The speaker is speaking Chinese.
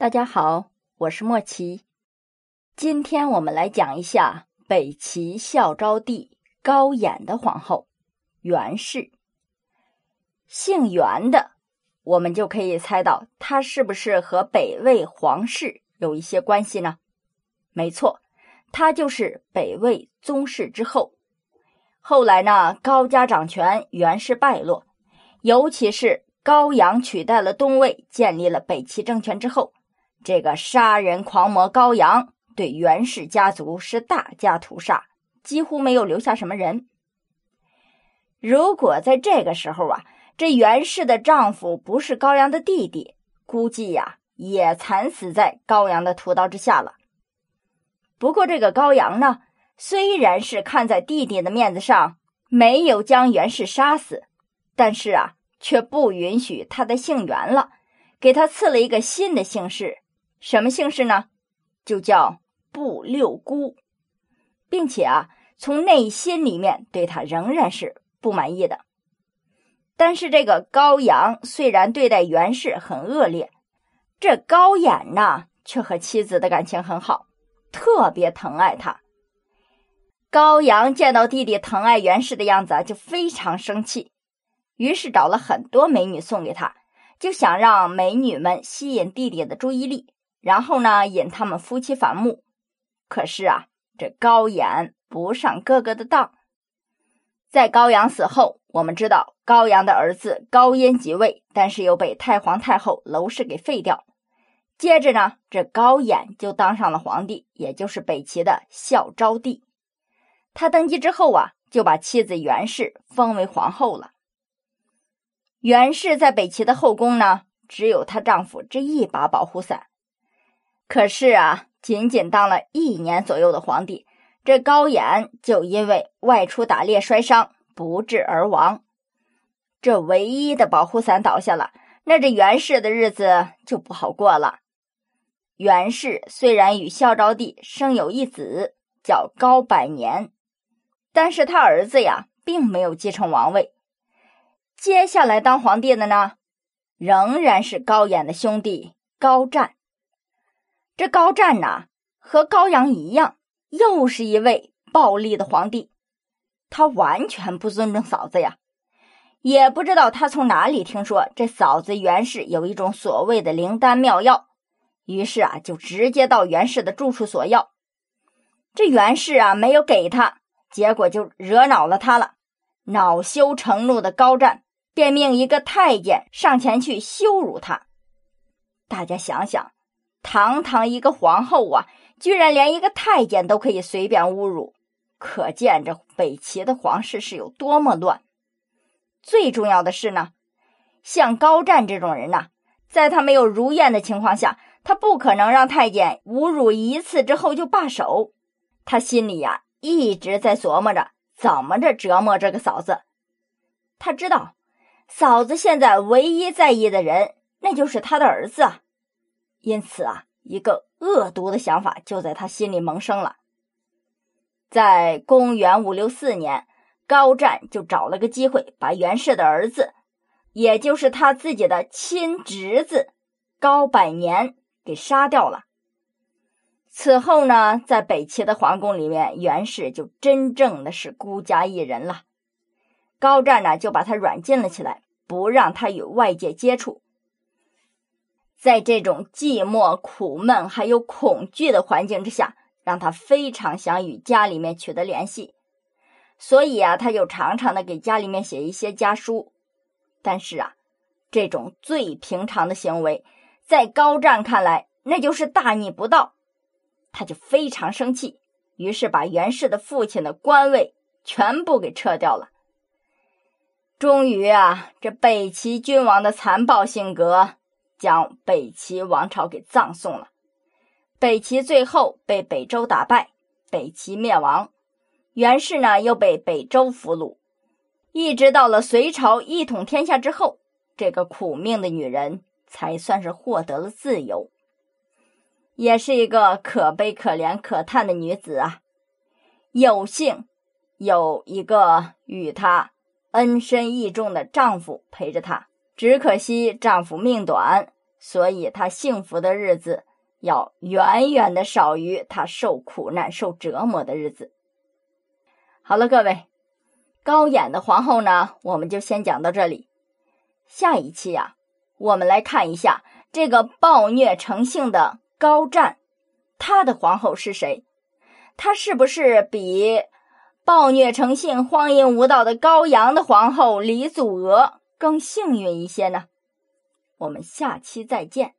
大家好，我是莫奇。今天我们来讲一下北齐孝昭帝高演的皇后袁氏。姓袁的，我们就可以猜到她是不是和北魏皇室有一些关系呢？没错，她就是北魏宗室之后。后来呢，高家掌权，袁氏败落，尤其是高阳取代了东魏，建立了北齐政权之后。这个杀人狂魔高阳对袁氏家族是大加屠杀，几乎没有留下什么人。如果在这个时候啊，这袁氏的丈夫不是高阳的弟弟，估计呀也惨死在高阳的屠刀之下了。不过这个高阳呢，虽然是看在弟弟的面子上没有将袁氏杀死，但是啊，却不允许他的姓袁了，给他赐了一个新的姓氏。什么姓氏呢？就叫布六姑，并且啊，从内心里面对他仍然是不满意的。但是这个高阳虽然对待袁氏很恶劣，这高演呢却和妻子的感情很好，特别疼爱他。高阳见到弟弟疼爱袁氏的样子，就非常生气，于是找了很多美女送给他，就想让美女们吸引弟弟的注意力。然后呢，引他们夫妻反目。可是啊，这高演不上哥哥的当。在高阳死后，我们知道高阳的儿子高音即位，但是又被太皇太后娄氏给废掉。接着呢，这高演就当上了皇帝，也就是北齐的孝昭帝。他登基之后啊，就把妻子袁氏封为皇后了。袁氏在北齐的后宫呢，只有她丈夫这一把保护伞。可是啊，仅仅当了一年左右的皇帝，这高演就因为外出打猎摔伤不治而亡。这唯一的保护伞倒下了，那这袁氏的日子就不好过了。袁氏虽然与孝昭帝生有一子，叫高百年，但是他儿子呀，并没有继承王位。接下来当皇帝的呢，仍然是高演的兄弟高湛。这高湛呐，和高阳一样，又是一位暴力的皇帝。他完全不尊重嫂子呀，也不知道他从哪里听说这嫂子袁氏有一种所谓的灵丹妙药，于是啊，就直接到袁氏的住处索要。这袁氏啊，没有给他，结果就惹恼了他了。恼羞成怒的高湛便命一个太监上前去羞辱他。大家想想。堂堂一个皇后啊，居然连一个太监都可以随便侮辱，可见这北齐的皇室是有多么乱。最重要的是呢，像高湛这种人呐，在他没有如愿的情况下，他不可能让太监侮辱一次之后就罢手。他心里呀一直在琢磨着怎么着折磨这个嫂子。他知道，嫂子现在唯一在意的人，那就是他的儿子。因此啊，一个恶毒的想法就在他心里萌生了。在公元五六四年，高湛就找了个机会，把袁氏的儿子，也就是他自己的亲侄子高百年给杀掉了。此后呢，在北齐的皇宫里面，袁氏就真正的是孤家一人了。高湛呢，就把他软禁了起来，不让他与外界接触。在这种寂寞、苦闷还有恐惧的环境之下，让他非常想与家里面取得联系，所以啊，他就常常的给家里面写一些家书。但是啊，这种最平常的行为，在高湛看来，那就是大逆不道，他就非常生气，于是把袁氏的父亲的官位全部给撤掉了。终于啊，这北齐君王的残暴性格。将北齐王朝给葬送了，北齐最后被北周打败，北齐灭亡。袁氏呢又被北周俘虏，一直到了隋朝一统天下之后，这个苦命的女人才算是获得了自由，也是一个可悲可怜可叹的女子啊！有幸有一个与她恩深义重的丈夫陪着她。只可惜丈夫命短，所以她幸福的日子要远远的少于她受苦难、受折磨的日子。好了，各位，高演的皇后呢，我们就先讲到这里。下一期啊，我们来看一下这个暴虐成性的高湛，他的皇后是谁？他是不是比暴虐成性、荒淫无道的高阳的皇后李祖娥更幸运一些呢？我们下期再见。